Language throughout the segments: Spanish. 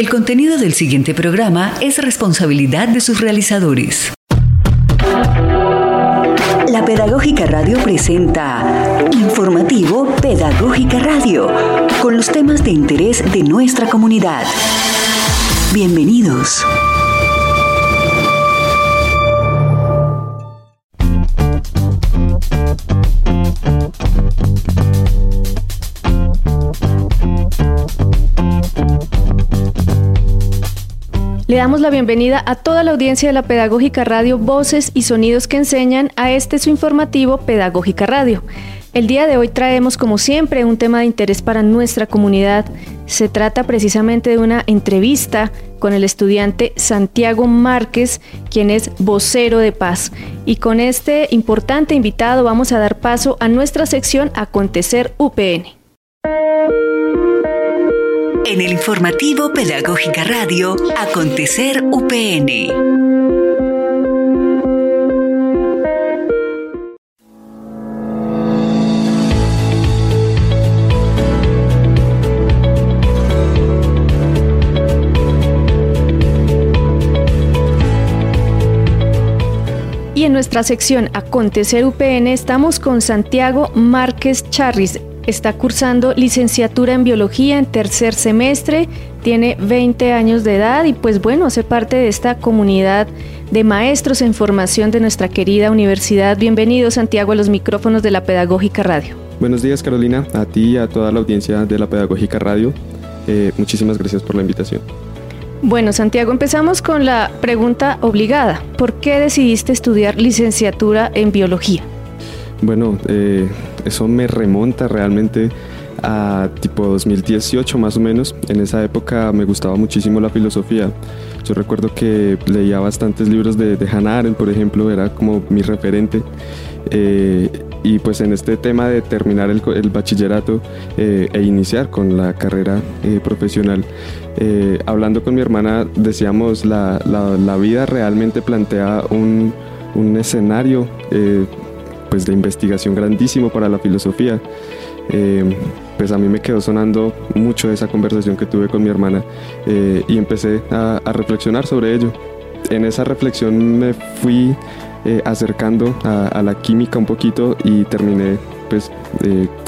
El contenido del siguiente programa es responsabilidad de sus realizadores. La Pedagógica Radio presenta Informativo Pedagógica Radio, con los temas de interés de nuestra comunidad. Bienvenidos. Damos la bienvenida a toda la audiencia de la Pedagógica Radio Voces y Sonidos que enseñan a este su informativo Pedagógica Radio. El día de hoy traemos, como siempre, un tema de interés para nuestra comunidad. Se trata precisamente de una entrevista con el estudiante Santiago Márquez, quien es vocero de paz. Y con este importante invitado vamos a dar paso a nuestra sección Acontecer UPN. En el informativo Pedagógica Radio, Acontecer UPN. Y en nuestra sección Acontecer UPN estamos con Santiago Márquez Charris, Está cursando licenciatura en biología en tercer semestre, tiene 20 años de edad y pues bueno, hace parte de esta comunidad de maestros en formación de nuestra querida universidad. Bienvenido Santiago a los micrófonos de la Pedagógica Radio. Buenos días Carolina, a ti y a toda la audiencia de la Pedagógica Radio. Eh, muchísimas gracias por la invitación. Bueno, Santiago, empezamos con la pregunta obligada. ¿Por qué decidiste estudiar licenciatura en biología? Bueno, eh, eso me remonta realmente a tipo 2018 más o menos. En esa época me gustaba muchísimo la filosofía. Yo recuerdo que leía bastantes libros de, Hannah Arendt, por ejemplo, era como mi referente. Eh, y pues en este tema de terminar el, bachillerato eh, e iniciar con la carrera profesional, hablando con mi hermana decíamos la, la, vida realmente plantea un escenario pues, de investigación grandísimo para la filosofía. Eh, pues a mí me quedó sonando mucho esa conversación que tuve con mi hermana eh, y empecé a, reflexionar sobre ello. En esa reflexión me fui eh, acercando a, la química un poquito y terminé pues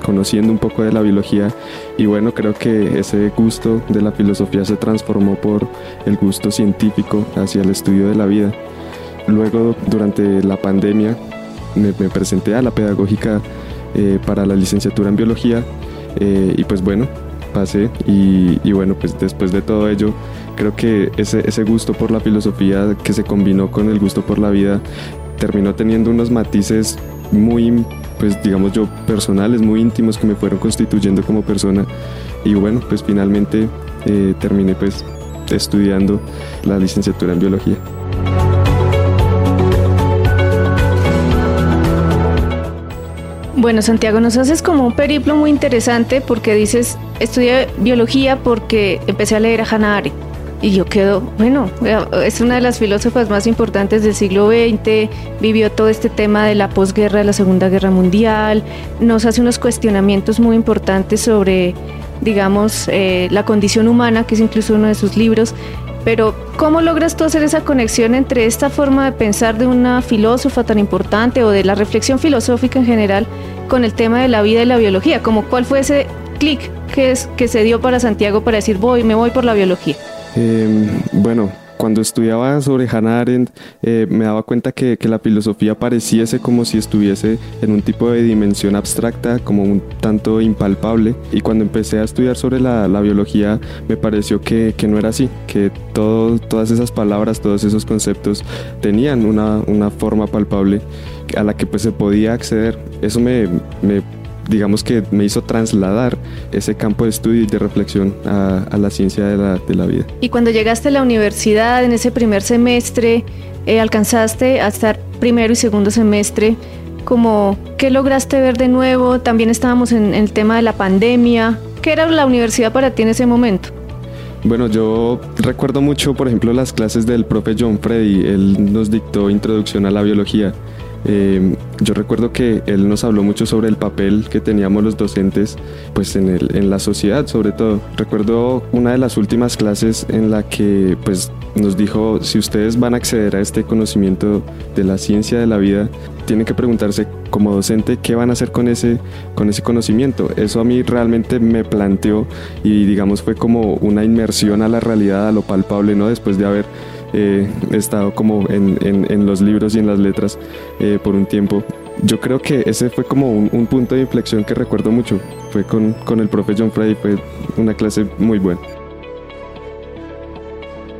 conociendo un poco de la biología y bueno creo que ese gusto de la filosofía se transformó por el gusto científico hacia el estudio de la vida. Luego durante la pandemia me, presenté a la pedagógica eh, para la licenciatura en biología eh, y pues bueno, pasé y, bueno, pues después de todo ello, creo que ese, ese gusto por la filosofía que se combinó con el gusto por la vida terminó teniendo unos matices muy, pues digamos yo, personales, muy íntimos que me fueron constituyendo como persona y bueno, pues finalmente eh, terminé pues estudiando la licenciatura en biología. Bueno, Santiago, nos haces como un periplo muy interesante porque dices, estudié biología porque empecé a leer a Hannah Arendt. Y yo quedo, bueno, es una de las filósofas más importantes del siglo XX, vivió todo este tema de la posguerra, de la Segunda Guerra Mundial, nos hace unos cuestionamientos muy importantes sobre, digamos, eh, la condición humana, que es incluso uno de sus libros. Pero, ¿cómo logras tú hacer esa conexión entre esta forma de pensar de una filósofa tan importante o de la reflexión filosófica en general con el tema de la vida y la biología? Como, ¿Cuál fue ese clic que, es, que se dio para Santiago para decir, voy, me voy por la biología? Em, bueno, cuando estudiaba sobre Hannah Arendt eh, me daba cuenta que, la filosofía pareciese como si estuviese en un tipo de dimensión abstracta, como un tanto impalpable. Y cuando empecé a estudiar sobre la, biología me pareció que, no era así, que todas esas palabras, todos esos conceptos tenían una, forma palpable a la que pues se podía acceder. Eso me, digamos que me hizo trasladar ese campo de estudio y de reflexión a, la ciencia de la, de la, vida. Y cuando llegaste a la universidad en ese primer semestre, eh, alcanzaste a estar primero y segundo semestre, como, ¿qué lograste ver de nuevo? También estábamos en, en el tema de la pandemia. ¿Qué era la universidad para ti en ese momento? Bueno, yo recuerdo mucho, por ejemplo, las clases del profe John Freddy. Él nos dictó introducción a la biología eh, yo recuerdo que él nos habló mucho sobre el papel que teníamos los docentes pues en, el, en la sociedad sobre todo. Recuerdo una de las últimas clases en la que pues nos dijo si ustedes van a acceder a este conocimiento de la ciencia de la vida tienen que preguntarse como docente qué van a hacer con ese, con ese conocimiento. Eso a mí realmente me planteó y digamos fue como una inmersión a la realidad, a lo palpable, ¿no? Después de haber he estado como en, en, los libros y en las letras eh, por un tiempo. Yo creo que ese fue como un, punto de inflexión que recuerdo mucho. Fue con, con el profe John Freddy, fue una clase muy buena.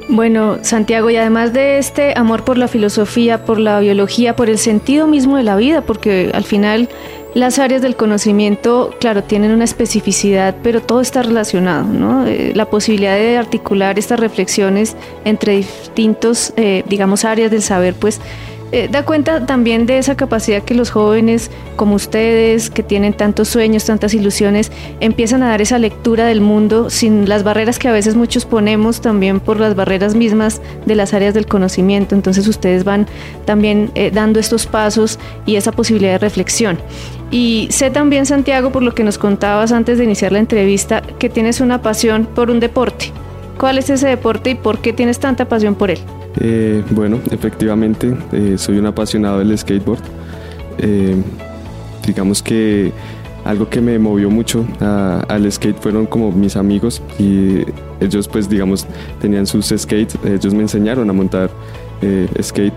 Bueno, Santiago, y además de este amor por la filosofía, por la biología, por el sentido mismo de la vida, porque al final las áreas del conocimiento, claro, tienen una especificidad, pero todo está relacionado, ¿no? Eh, la posibilidad de articular estas reflexiones entre distintos, eh, digamos, áreas del saber, pues eh, da cuenta también de esa capacidad que los jóvenes como ustedes, que tienen tantos sueños, tantas ilusiones, empiezan a dar esa lectura del mundo sin las barreras que a veces muchos ponemos también por las barreras mismas de las áreas del conocimiento. Entonces ustedes van también dando estos pasos y esa posibilidad de reflexión. Y sé también, Santiago, por lo que nos contabas antes de iniciar la entrevista, que tienes una pasión por un deporte. ¿Cuál es ese deporte y por qué tienes tanta pasión por él? Eh, bueno, efectivamente, eh, soy un apasionado del skateboard. Eh, digamos que algo que me movió mucho al skate fueron como mis amigos y ellos pues digamos tenían sus skates, ellos me enseñaron a montar skate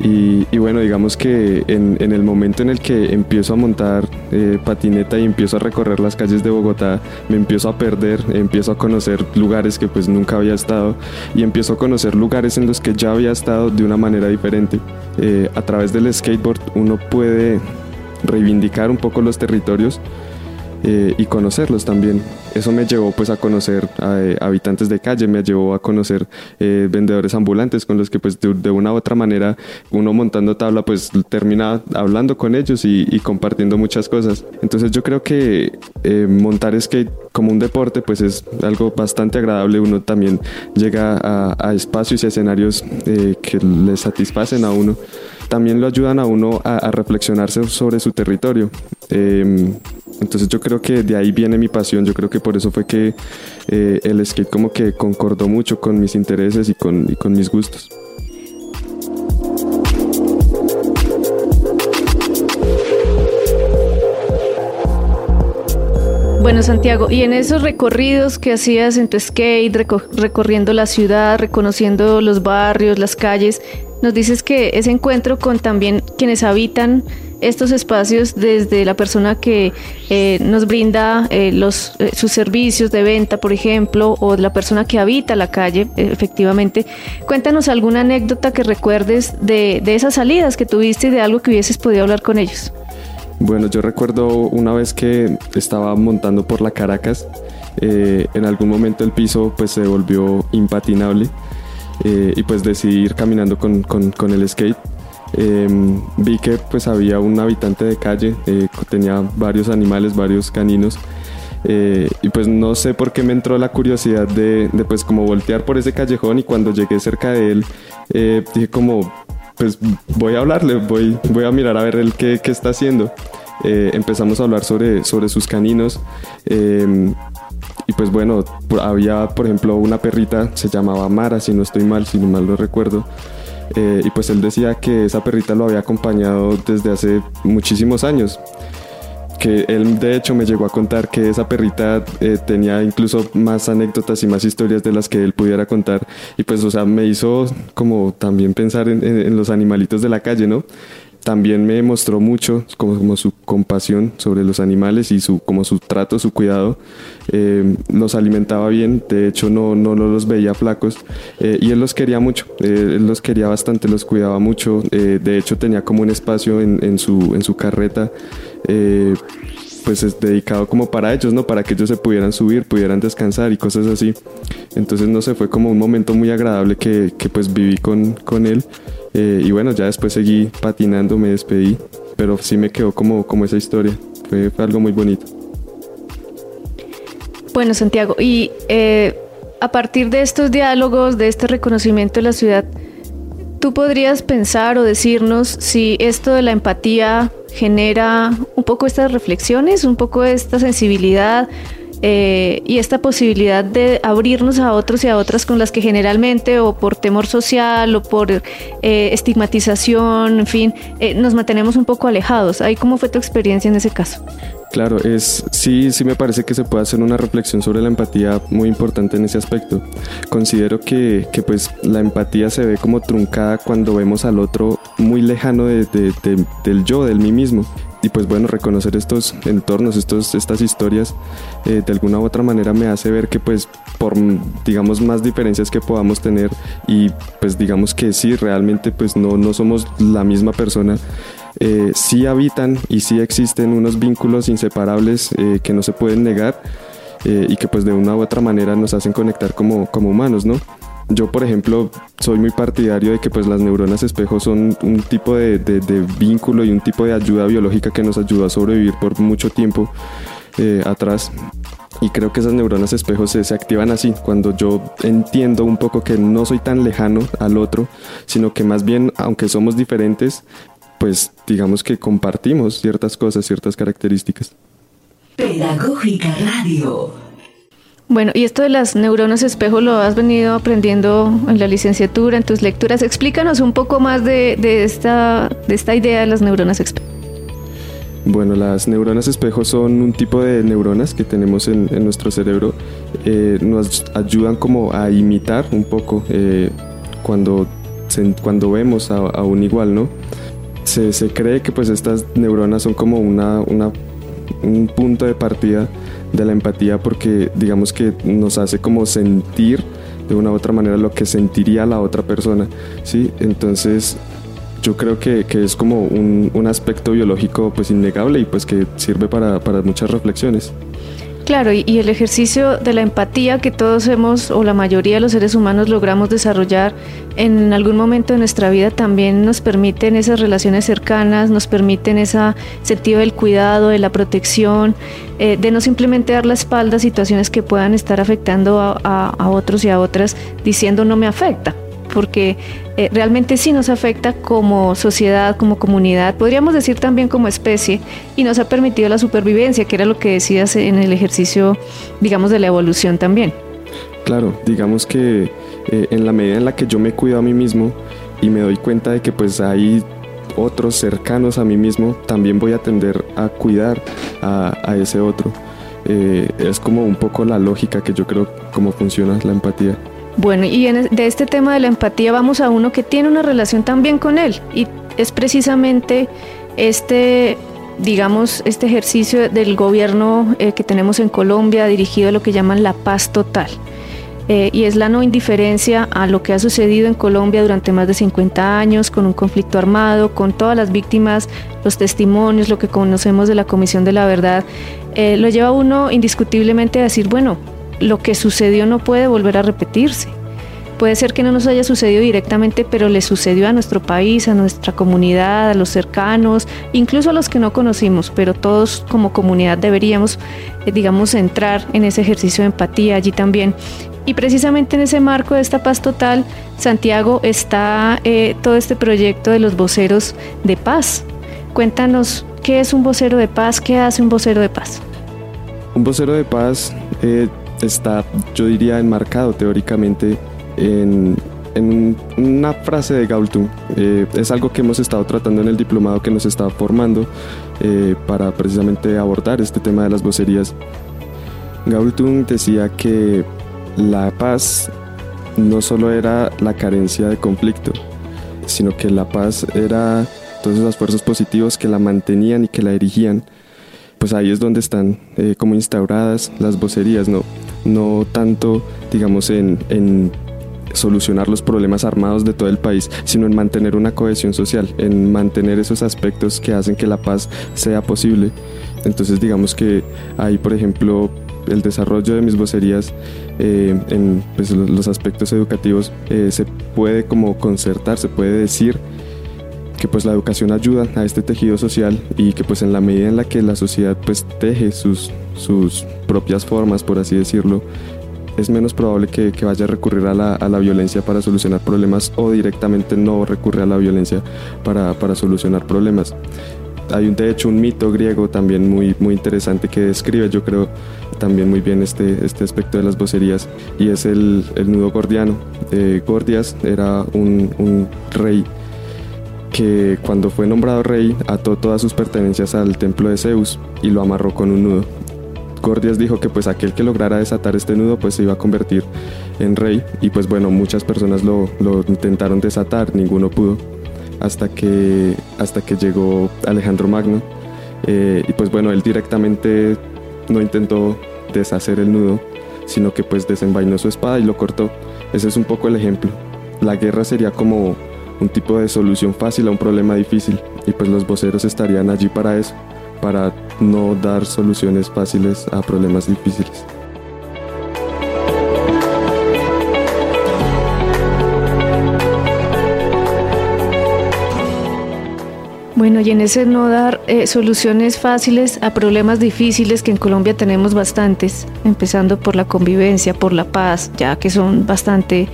y, bueno, digamos que en, el momento en el que empiezo a montar eh, patineta y empiezo a recorrer las calles de Bogotá, me empiezo a perder, empiezo a conocer lugares que pues nunca había estado y empiezo a conocer lugares en los que ya había estado de una manera diferente. Eh, a través del skateboard uno puede reivindicar un poco los territorios eh, y conocerlos también. Eso me llevó pues a conocer a, eh, habitantes de calle, me llevó a conocer eh, vendedores ambulantes con los que pues de, una u otra manera uno montando tabla pues termina hablando con ellos y, compartiendo muchas cosas. Entonces yo creo que montar skate como un deporte pues es algo bastante agradable, uno también llega a, espacios y escenarios que le satisfacen a uno también lo ayudan a uno a, a reflexionarse sobre su territorio. Em, entonces yo creo que de ahí viene mi pasión, yo creo que por eso fue que eh, el skate como que concordó mucho con mis intereses y con, y con mis gustos. Bueno, Santiago, y en esos recorridos que hacías en tu skate, recorriendo la ciudad, reconociendo los barrios, las calles, nos dices que ese encuentro con también quienes habitan estos espacios desde la persona que eh, nos brinda eh, los, eh, sus servicios de venta, por ejemplo, o la persona que habita la calle, efectivamente. Cuéntanos alguna anécdota que recuerdes de, de esas salidas que tuviste y de algo que hubieses podido hablar con ellos. Bueno, yo recuerdo una vez que estaba montando por la Caracas, en algún momento el piso pues se volvió impatinable y pues decidí ir caminando con, con, con el skate Em, vi que pues había un habitante de calle, eh, tenía varios animales, varios caninos. Eh, y pues no sé por qué me entró la curiosidad de, pues como voltear por ese callejón y cuando llegué cerca de él eh, dije como pues voy a hablarle, voy, voy a mirar a ver él qué, qué está haciendo. empezamos a hablar sobre, sobre sus caninos em, y pues bueno, había por ejemplo una perrita, se llamaba Mara, si no estoy mal, si no mal lo recuerdo. Eh, y pues él decía que esa perrita lo había acompañado desde hace muchísimos años. Que él de hecho me llegó a contar que esa perrita eh, tenía incluso más anécdotas y más historias de las que él pudiera contar. Y pues, o sea, me hizo como también pensar en, en los animalitos de la calle, ¿no? También me mostró mucho como, su compasión sobre los animales y su, como su trato, su cuidado. Eh, los alimentaba bien, de hecho no, no, los veía flacos eh, y él los quería mucho, eh, él los quería bastante, los cuidaba mucho, de hecho tenía como un espacio en, su, en su carreta pues es dedicado como para ellos, ¿no? Para que ellos se pudieran subir, pudieran descansar y cosas así. Entonces, no sé, fue como un momento muy agradable que, que pues viví con, con él. Eh, y bueno, ya después seguí patinando, me despedí, pero sí me quedó como, como esa historia. Fue, fue algo muy bonito. Bueno, Santiago, y eh, a partir de estos diálogos, de este reconocimiento de la ciudad, ¿tú podrías pensar o decirnos si esto de la empatía genera un poco estas reflexiones, un poco esta sensibilidad eh, y esta posibilidad de abrirnos a otros y a otras con las que generalmente o por temor social o por eh, estigmatización, en fin, eh, nos mantenemos un poco alejados. ¿Ahí cómo fue tu experiencia en ese caso? Claro, es sí, sí me parece que se puede hacer una reflexión sobre la empatía muy importante en ese aspecto. Considero que, que pues la empatía se ve como truncada cuando vemos al otro muy lejano de, del yo, del mí mismo. Y pues bueno, reconocer estos entornos, estos, estas historias, eh, de alguna u otra manera me hace ver que pues por, digamos, más diferencias que podamos tener y pues digamos que sí, realmente pues no, no somos la misma persona, eh, sí habitan y sí existen unos vínculos inseparables eh, que no se pueden negar eh, y que pues de una u otra manera nos hacen conectar como, como humanos, ¿no? Yo, por ejemplo, soy muy partidario de que pues las neuronas espejo son un tipo de, vínculo y un tipo de ayuda biológica que nos ayuda a sobrevivir por mucho tiempo atrás. Y creo que esas neuronas espejos se, activan así, cuando yo entiendo un poco que no soy tan lejano al otro, sino que más bien, aunque somos diferentes, pues digamos que compartimos ciertas cosas, ciertas características. Pedagógica Radio. Bueno, y esto de las neuronas espejo lo has venido aprendiendo en la licenciatura, en tus lecturas. Explícanos un poco más de, esta, de esta idea de las neuronas espejo. Bueno, las neuronas espejo son un tipo de neuronas que tenemos en, nuestro cerebro. Eh, nos ayudan como a imitar un poco eh, cuando, cuando vemos a, a un igual, ¿no? Se, cree que pues estas neuronas son como una, un punto de partida de la empatía porque digamos que nos hace como sentir de una u otra manera lo que sentiría la otra persona, ¿sí? Entonces yo creo que, es como un, aspecto biológico pues innegable y pues que sirve para, para muchas reflexiones. Claro, y, el ejercicio de la empatía que todos hemos, o la mayoría de los seres humanos logramos desarrollar en algún momento de nuestra vida también nos permiten esas relaciones cercanas, nos permiten ese sentido del cuidado, de la protección, eh, de no simplemente dar la espalda a situaciones que puedan estar afectando a otros y a otras diciendo no me afecta porque eh, realmente sí nos afecta como sociedad, como comunidad, podríamos decir también como especie, y nos ha permitido la supervivencia, que era lo que decías en el ejercicio, digamos, de la evolución también. Claro, digamos que eh, en la medida en la que yo me cuido a mí mismo y me doy cuenta de que pues hay otros cercanos a mí mismo, también voy a tender a cuidar a, ese otro. Eh, es como un poco la lógica que yo creo cómo funciona la empatía. Bueno, y de este tema de la empatía vamos a uno que tiene una relación también con él y es precisamente este, digamos, este ejercicio del gobierno eh, que tenemos en Colombia dirigido a lo que llaman la paz total. Eh, y es la no indiferencia a lo que ha sucedido en Colombia durante más de 50 años, con un conflicto armado, con todas las víctimas, los testimonios, lo que conocemos de la Comisión de la Verdad, eh, lo lleva uno indiscutiblemente a decir, bueno, lo que sucedió no puede volver a repetirse. Puede ser que no nos haya sucedido directamente, pero le sucedió a nuestro país, a nuestra comunidad, a los cercanos, incluso a los que no conocimos, pero todos como comunidad deberíamos, eh, digamos, entrar en ese ejercicio de empatía allí también. Y precisamente en ese marco de esta paz total, Santiago, está eh, todo este proyecto de los voceros de paz. Cuéntanos qué es un vocero de paz, qué hace un vocero de paz. Un vocero de paz eh, está, yo diría, enmarcado teóricamente en, una frase de Galtung. Eh, es algo que hemos estado tratando en el diplomado que nos está formando eh, para precisamente abordar este tema de las vocerías. Galtung decía que la paz no solo era la carencia de conflicto, sino que la paz era todas esas fuerzas positivas que la mantenían y que la erigían pues ahí es donde están eh, como instauradas las vocerías, ¿no? No tanto, digamos, en, en solucionar los problemas armados de todo el país, sino en mantener una cohesión social, en mantener esos aspectos que hacen que la paz sea posible. Entonces digamos que hay, por ejemplo, el desarrollo de mis vocerías eh, en pues, los aspectos educativos eh, se puede como concertar, se puede decir que pues la educación ayuda a este tejido social y que pues en la medida en la que la sociedad pues teje sus, sus propias formas, por así decirlo, es menos probable que, vaya a recurrir a la, a la, violencia para solucionar problemas o directamente no recurre a la violencia para, para solucionar problemas. Hay un, de hecho un mito griego también muy, muy interesante que describe, yo creo, también muy bien este, este aspecto de las vocerías y es el, el nudo gordiano. Eh, Gordias era un, un rey que cuando fue nombrado rey ató todas sus pertenencias al templo de Zeus y lo amarró con un nudo. Gordias dijo que pues aquel que lograra desatar este nudo pues se iba a convertir en rey y pues bueno muchas personas lo, lo intentaron desatar, ninguno pudo hasta que, hasta que llegó Alejandro Magno eh, y pues bueno él directamente no intentó deshacer el nudo sino que pues desenvainó su espada y lo cortó. Ese es un poco el ejemplo. La guerra sería como un tipo de solución fácil a un problema difícil y pues los voceros estarían allí para eso, para no dar soluciones fáciles a problemas difíciles. Bueno, y en ese no dar eh, soluciones fáciles a problemas difíciles que en Colombia tenemos bastantes, empezando por la convivencia, por la paz, ya que son bastante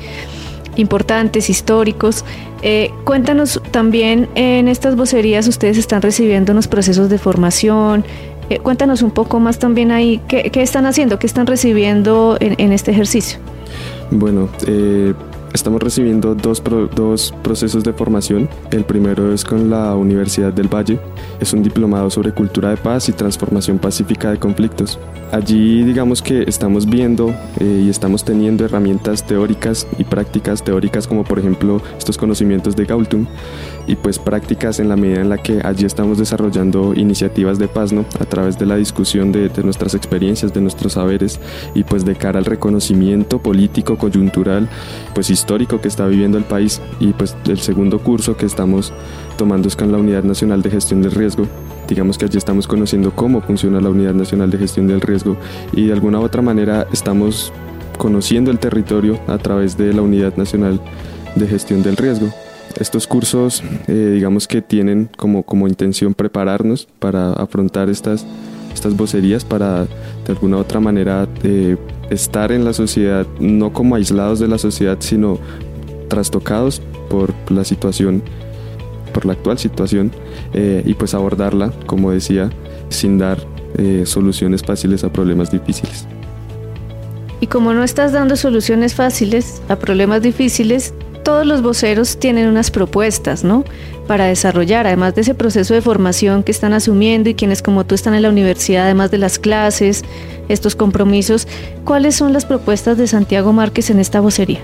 importantes, históricos. Eh, cuéntanos también en estas vocerías ustedes están recibiendo unos procesos de formación. Eh, cuéntanos un poco más también ahí, ¿qué, están haciendo? ¿Qué están recibiendo en, este ejercicio? Bueno, eh, Estamos recibiendo dos, dos procesos de formación. El primero es con la Universidad del Valle. Es un diplomado sobre cultura de paz y transformación pacífica de conflictos. Allí digamos que estamos viendo eh, y estamos teniendo herramientas teóricas y prácticas teóricas como por ejemplo estos conocimientos de Gaultum y pues prácticas en la medida en la que allí estamos desarrollando iniciativas de paz ¿no? a través de la discusión de, de nuestras experiencias, de nuestros saberes y pues de cara al reconocimiento político, coyuntural, pues que está viviendo el país y pues el segundo curso que estamos tomando es con la Unidad Nacional de Gestión del Riesgo. Digamos que allí estamos conociendo cómo funciona la Unidad Nacional de Gestión del Riesgo y de alguna otra manera estamos conociendo el territorio a través de la Unidad Nacional de Gestión del Riesgo. Estos cursos, eh, digamos que tienen como, como intención prepararnos para afrontar estas, estas vocerías, para de alguna otra manera eh, estar en la sociedad, no como aislados de la sociedad, sino trastocados por la situación, por la actual situación, eh, y pues abordarla, como decía, sin dar soluciones fáciles a problemas difíciles. Y como no estás dando soluciones fáciles a problemas difíciles, todos los voceros tienen unas propuestas, ¿no? Para desarrollar, además de ese proceso de formación que están asumiendo y quienes como tú están en la universidad, además de las clases, estos compromisos, ¿cuáles son las propuestas de Santiago Márquez en esta vocería?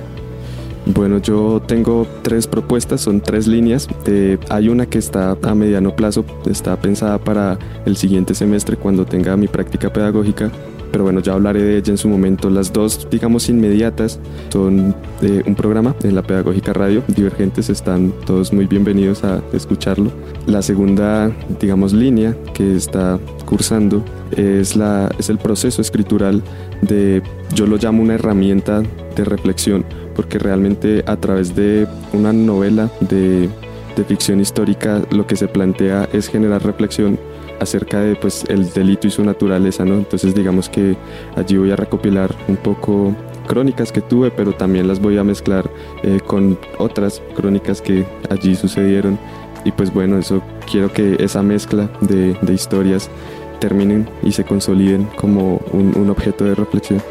Bueno, yo tengo tres propuestas, son tres líneas. Eh, hay una que está a mediano plazo, está pensada para el siguiente semestre cuando tenga mi práctica pedagógica pero bueno, ya hablaré de ella en su momento. Las dos, digamos, inmediatas son de un programa en la Pedagógica Radio. Divergentes están todos muy bienvenidos a escucharlo. La segunda, digamos, línea que está cursando es, la, es el proceso escritural de, yo lo llamo una herramienta de reflexión, porque realmente a través de una novela de, de ficción histórica lo que se plantea es generar reflexión acerca de pues el delito y su naturaleza, ¿no? Entonces digamos que allí voy a recopilar un poco crónicas que tuve, pero también las voy a mezclar eh, con otras crónicas que allí sucedieron. Y pues bueno, eso quiero que esa mezcla de, historias terminen y se consoliden como un objeto de reflexión.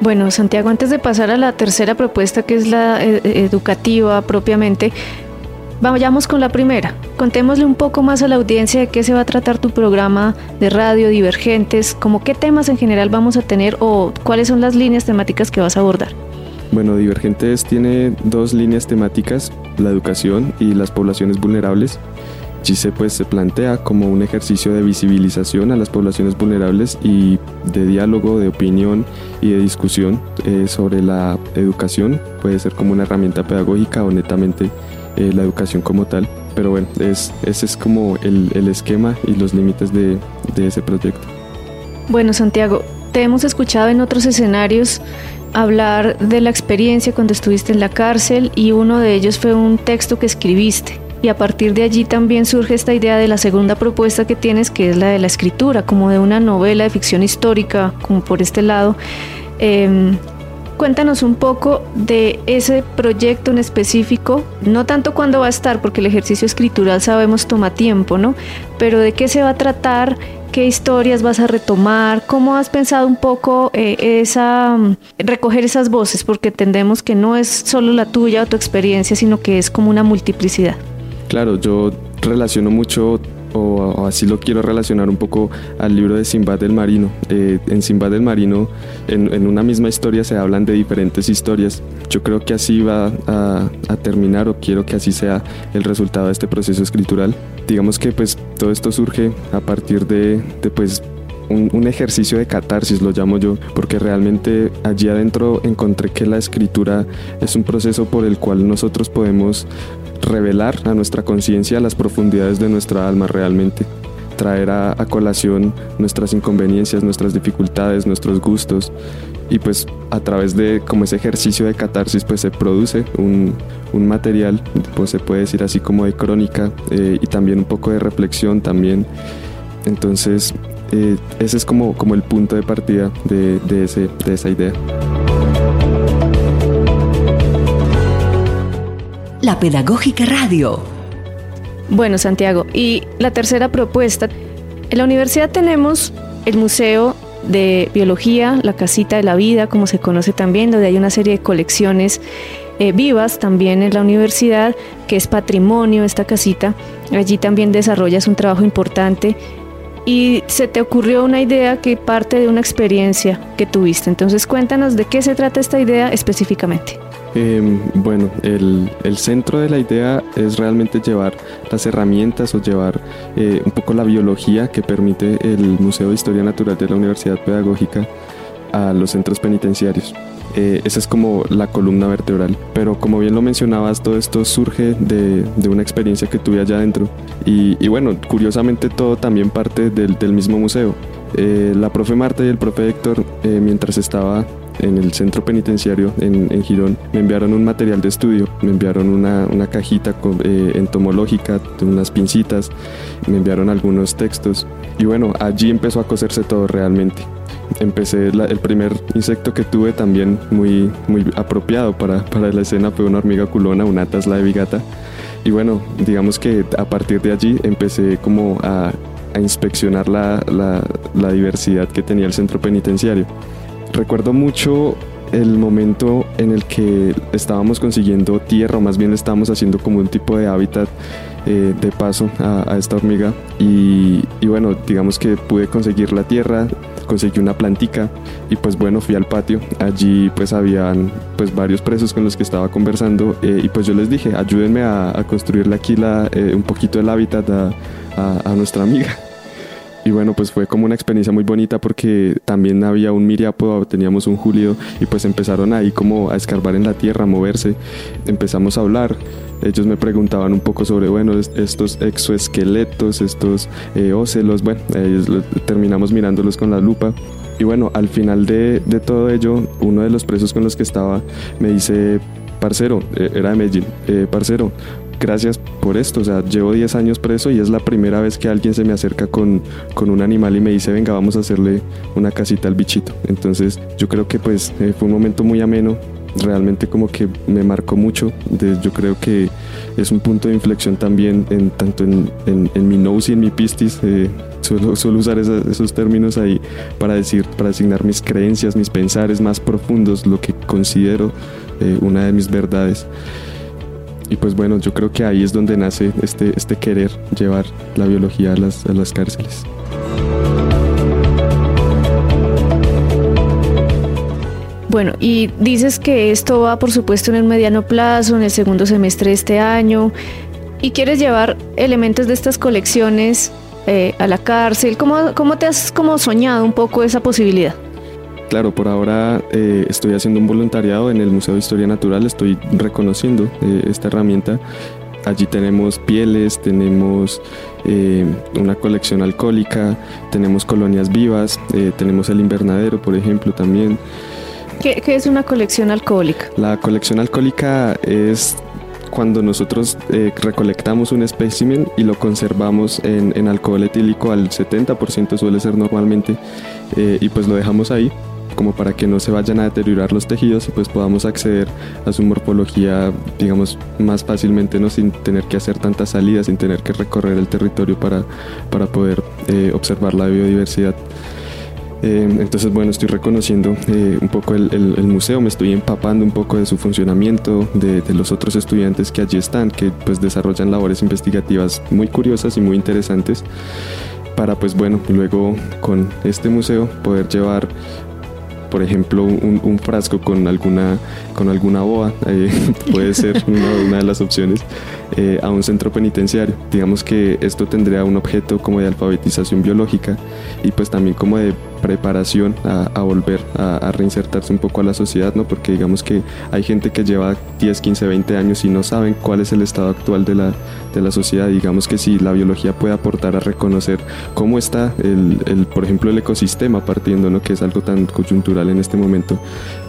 Bueno, Santiago, antes de pasar a la tercera propuesta, que es la eh, eh, educativa propiamente, vayamos con la primera. Contémosle un poco más a la audiencia de qué se va a tratar tu programa de radio, Divergentes, como qué temas en general vamos a tener o cuáles son las líneas temáticas que vas a abordar. Bueno, Divergentes tiene dos líneas temáticas, la educación y las poblaciones vulnerables. GISE pues se plantea como un ejercicio de visibilización a las poblaciones vulnerables y de diálogo, de opinión y de discusión eh, sobre la educación. Puede ser como una herramienta pedagógica o netamente eh, la educación como tal. Pero bueno, es, ese es como el, el esquema y los límites de, de ese proyecto. Bueno, Santiago, te hemos escuchado en otros escenarios hablar de la experiencia cuando estuviste en la cárcel y uno de ellos fue un texto que escribiste. Y a partir de allí también surge esta idea de la segunda propuesta que tienes, que es la de la escritura, como de una novela de ficción histórica, como por este lado. Em, cuéntanos un poco de ese proyecto en específico, no tanto cuándo va a estar, porque el ejercicio escritural sabemos toma tiempo, ¿no? Pero de qué se va a tratar, qué historias vas a retomar, cómo has pensado un poco eh, esa recoger esas voces, porque entendemos que no es solo la tuya o tu experiencia, sino que es como una multiplicidad. Claro, yo relaciono mucho o, así lo quiero relacionar un poco al libro de Simbad del Marino. Eh, en Simbad del Marino, en, una misma historia se hablan de diferentes historias. Yo creo que así va a, terminar o quiero que así sea el resultado de este proceso escritural. Digamos que pues todo esto surge a partir de, pues un, un, ejercicio de catarsis, lo llamo yo, porque realmente allí adentro encontré que la escritura es un proceso por el cual nosotros podemos revelar a nuestra conciencia las profundidades de nuestra alma realmente, traer a, colación nuestras inconveniencias, nuestras dificultades, nuestros gustos y pues a través de como ese ejercicio de catarsis pues se produce un, material, pues se puede decir así como de crónica eh, y también un poco de reflexión también. Entonces eh, ese es como, como el punto de partida de, de, ese, de esa idea. la Pedagógica Radio. Bueno, Santiago, y la tercera propuesta. En la universidad tenemos el Museo de Biología, la Casita de la Vida, como se conoce también, donde hay una serie de colecciones eh, vivas también en la universidad, que es patrimonio esta casita. Allí también desarrollas un trabajo importante y se te ocurrió una idea que parte de una experiencia que tuviste. Entonces cuéntanos de qué se trata esta idea específicamente. Em, bueno, el, centro de la idea es realmente llevar las herramientas o llevar eh, un poco la biología que permite el Museo de Historia Natural de la Universidad Pedagógica a los centros penitenciarios. Eh, esa es como la columna vertebral. Pero como bien lo mencionabas, todo esto surge de, una experiencia que tuve allá adentro. Y, bueno, curiosamente todo también parte del, mismo museo. Eh, la profe Marta y el profe Héctor, mientras estaba en el centro penitenciario en, en, Girón, me enviaron un material de estudio, me enviaron una, una cajita con, eh, entomológica, unas pincitas, me enviaron algunos textos y bueno, allí empezó a coserse todo realmente. Empecé, el primer insecto que tuve también muy, muy apropiado para, para la escena fue una hormiga culona, una tasla de bigata. Y bueno, digamos que a partir de allí empecé como a, a inspeccionar la, la, la diversidad que tenía el centro penitenciario. Recuerdo mucho el momento en el que estábamos consiguiendo tierra, o más bien estábamos haciendo como un tipo de hábitat eh, de paso a, esta hormiga. Y, bueno, digamos que pude conseguir la tierra, conseguí una plantica y pues bueno, fui al patio. Allí pues habían pues varios presos con los que estaba conversando eh, y pues yo les dije, ayúdenme a, construirle aquí la, eh, un poquito el hábitat a, a nuestra amiga. Y bueno, pues fue como una experiencia muy bonita porque también había un miriápodo, teníamos un julio y pues empezaron ahí como a escarbar en la tierra, a moverse. Empezamos a hablar. Ellos me preguntaban un poco sobre, bueno, estos exoesqueletos, estos eh, ócelos, bueno, terminamos mirándolos con la lupa. Y bueno, al final de, de, todo ello, uno de los presos con los que estaba me dice, parcero, eh, era de Medellín, eh, parcero, gracias por esto. O sea, llevo 10 años preso y es la primera vez que alguien se me acerca con, con un animal y me dice, venga, vamos a hacerle una casita al bichito. Entonces, yo creo que pues eh, fue un momento muy ameno. Realmente como que me marcó mucho. yo creo que es un punto de inflexión también en tanto en, en, mi nose y en mi pistis. Eh, suelo, suelo, usar esos términos ahí para decir, para asignar mis creencias, mis pensares más profundos, lo que considero eh, una de mis verdades. Y pues bueno, yo creo que ahí es donde nace este, este querer llevar la biología a las, a las cárceles. Bueno, y dices que esto va por supuesto en el mediano plazo, en el segundo semestre de este año, y quieres llevar elementos de estas colecciones eh, a la cárcel. ¿Cómo, ¿Cómo te has como soñado un poco esa posibilidad? Claro, por ahora eh, estoy haciendo un voluntariado en el Museo de Historia Natural, estoy reconociendo eh, esta herramienta allí tenemos pieles, tenemos eh, una colección alcohólica, tenemos colonias vivas, tenemos el invernadero, por ejemplo, también. ¿Qué, ¿Qué, es una colección alcohólica? La colección alcohólica es cuando nosotros recolectamos un espécimen y lo conservamos en, en alcohol etílico al 70% suele ser normalmente y pues lo dejamos ahí como para que no se vayan a deteriorar los tejidos y pues podamos acceder a su morfología digamos más fácilmente no sin tener que hacer tantas salidas sin tener que recorrer el territorio para, para poder eh, observar la biodiversidad. Eh, entonces, bueno, estoy reconociendo eh, un poco el, el, museo, me estoy empapando un poco de su funcionamiento, de, de, los otros estudiantes que allí están, que pues desarrollan labores investigativas muy curiosas y muy interesantes, para pues bueno, luego con este museo poder llevar por ejemplo, un, un, frasco con alguna, con alguna boa, eh, puede ser una, una, de las opciones, eh, a un centro penitenciario. Digamos que esto tendría un objeto como de alfabetización biológica y pues también como de preparación a, volver a, a, reinsertarse un poco a la sociedad, ¿no? Porque digamos que hay gente que lleva 10, 15, 20 años y no saben cuál es el estado actual de la, de la sociedad. Digamos que si la biología puede aportar a reconocer cómo está, el, el, por ejemplo, el ecosistema partiendo, ¿no? Que es algo tan coyuntural en este momento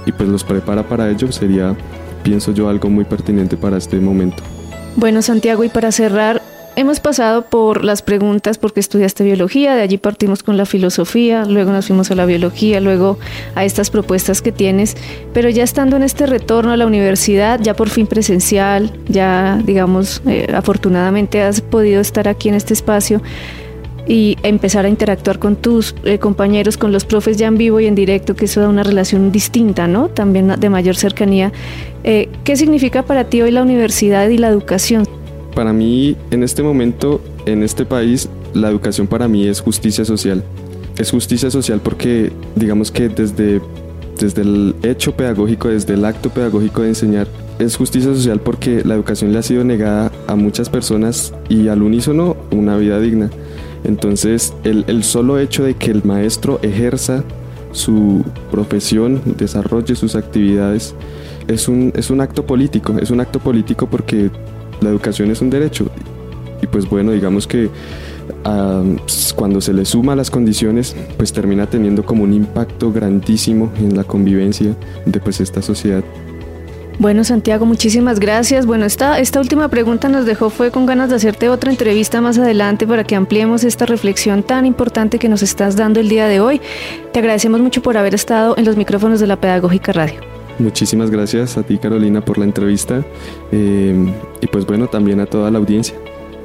y pues los prepara para ello, sería, pienso yo, algo muy pertinente para este momento. Bueno, Santiago, y para cerrar, hemos pasado por las preguntas porque estudiaste biología, de allí partimos con la filosofía, luego nos fuimos a la biología, luego a estas propuestas que tienes, pero ya estando en este retorno a la universidad, ya por fin presencial, ya digamos, eh, afortunadamente has podido estar aquí en este espacio y empezar a interactuar con tus eh, compañeros, con los profes ya en vivo y en directo, que eso da una relación distinta, ¿no? También de mayor cercanía. Eh, ¿Qué significa para ti hoy la universidad y la educación? Para mí, en este momento, en este país, la educación para mí es justicia social. Es justicia social porque, digamos que desde, desde el hecho pedagógico, desde el acto pedagógico de enseñar, es justicia social porque la educación le ha sido negada a muchas personas y al unísono una vida digna. Entonces, el, el, solo hecho de que el maestro ejerza su profesión, desarrolle sus actividades, es un, es un acto político, es un acto político porque la educación es un derecho. Y pues bueno, digamos que uh, cuando se le suma las condiciones, pues termina teniendo como un impacto grandísimo en la convivencia de pues esta sociedad. Bueno, Santiago, muchísimas gracias. Bueno, esta, esta última pregunta nos dejó fue con ganas de hacerte otra entrevista más adelante para que ampliemos esta reflexión tan importante que nos estás dando el día de hoy. Te agradecemos mucho por haber estado en los micrófonos de la Pedagógica Radio. Muchísimas gracias a ti, Carolina, por la entrevista eh, y pues bueno, también a toda la audiencia.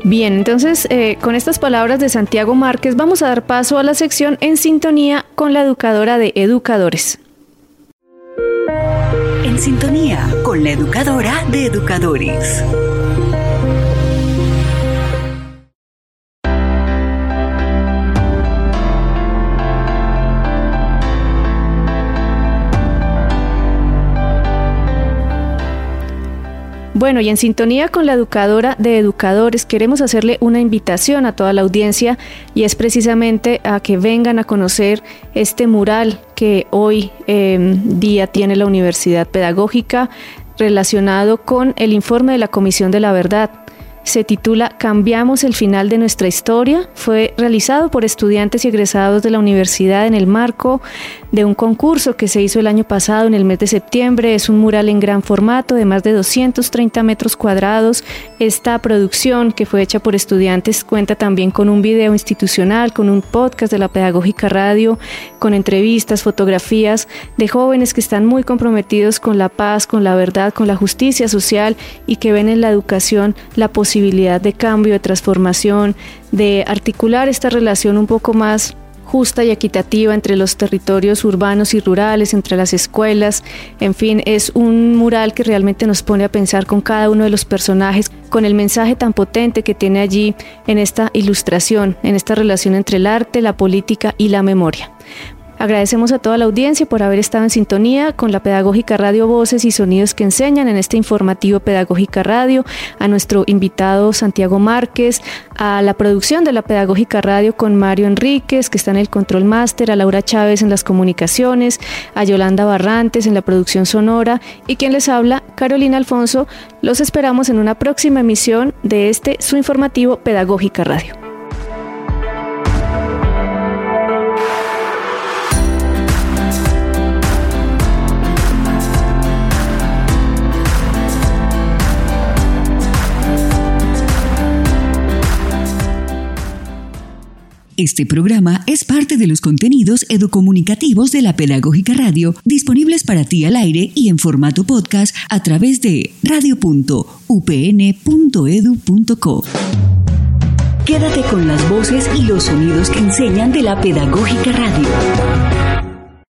Bien, entonces eh, con estas palabras de Santiago Márquez vamos a dar paso a la sección en sintonía con la educadora de educadores. En sintonía con la educadora de educadores. Bueno, y en sintonía con la educadora de educadores, queremos hacerle una invitación a toda la audiencia y es precisamente a que vengan a conocer este mural que hoy eh, día tiene la Universidad Pedagógica relacionado con el informe de la Comisión de la Verdad se titula Cambiamos el final de nuestra historia. Fue realizado por estudiantes y egresados de la universidad en el marco de un concurso que se hizo el año pasado en el mes de septiembre. Es un mural en gran formato de más de 230 metros cuadrados. Esta producción que fue hecha por estudiantes cuenta también con un video institucional, con un podcast de la Pedagógica Radio, con entrevistas, fotografías de jóvenes que están muy comprometidos con la paz, con la verdad, con la justicia social y que ven en la educación la posibilidad de cambio, de transformación, de articular esta relación un poco más justa y equitativa entre los territorios urbanos y rurales, entre las escuelas, en fin, es un mural que realmente nos pone a pensar con cada uno de los personajes, con el mensaje tan potente que tiene allí en esta ilustración, en esta relación entre el arte, la política y la memoria. Agradecemos a toda la audiencia por haber estado en sintonía con la Pedagógica Radio Voces y Sonidos que enseñan en este informativo Pedagógica Radio, a nuestro invitado Santiago Márquez, a la producción de la Pedagógica Radio con Mario Enríquez, que está en el Control Master, a Laura Chávez en las comunicaciones, a Yolanda Barrantes en la producción sonora y quien les habla, Carolina Alfonso. Los esperamos en una próxima emisión de este su informativo Pedagógica Radio. Este programa es parte de los contenidos educomunicativos de la Pedagógica Radio, disponibles para ti al aire y en formato podcast a través de radio.upn.edu.co. Quédate con las voces y los sonidos que enseñan de la Pedagógica Radio.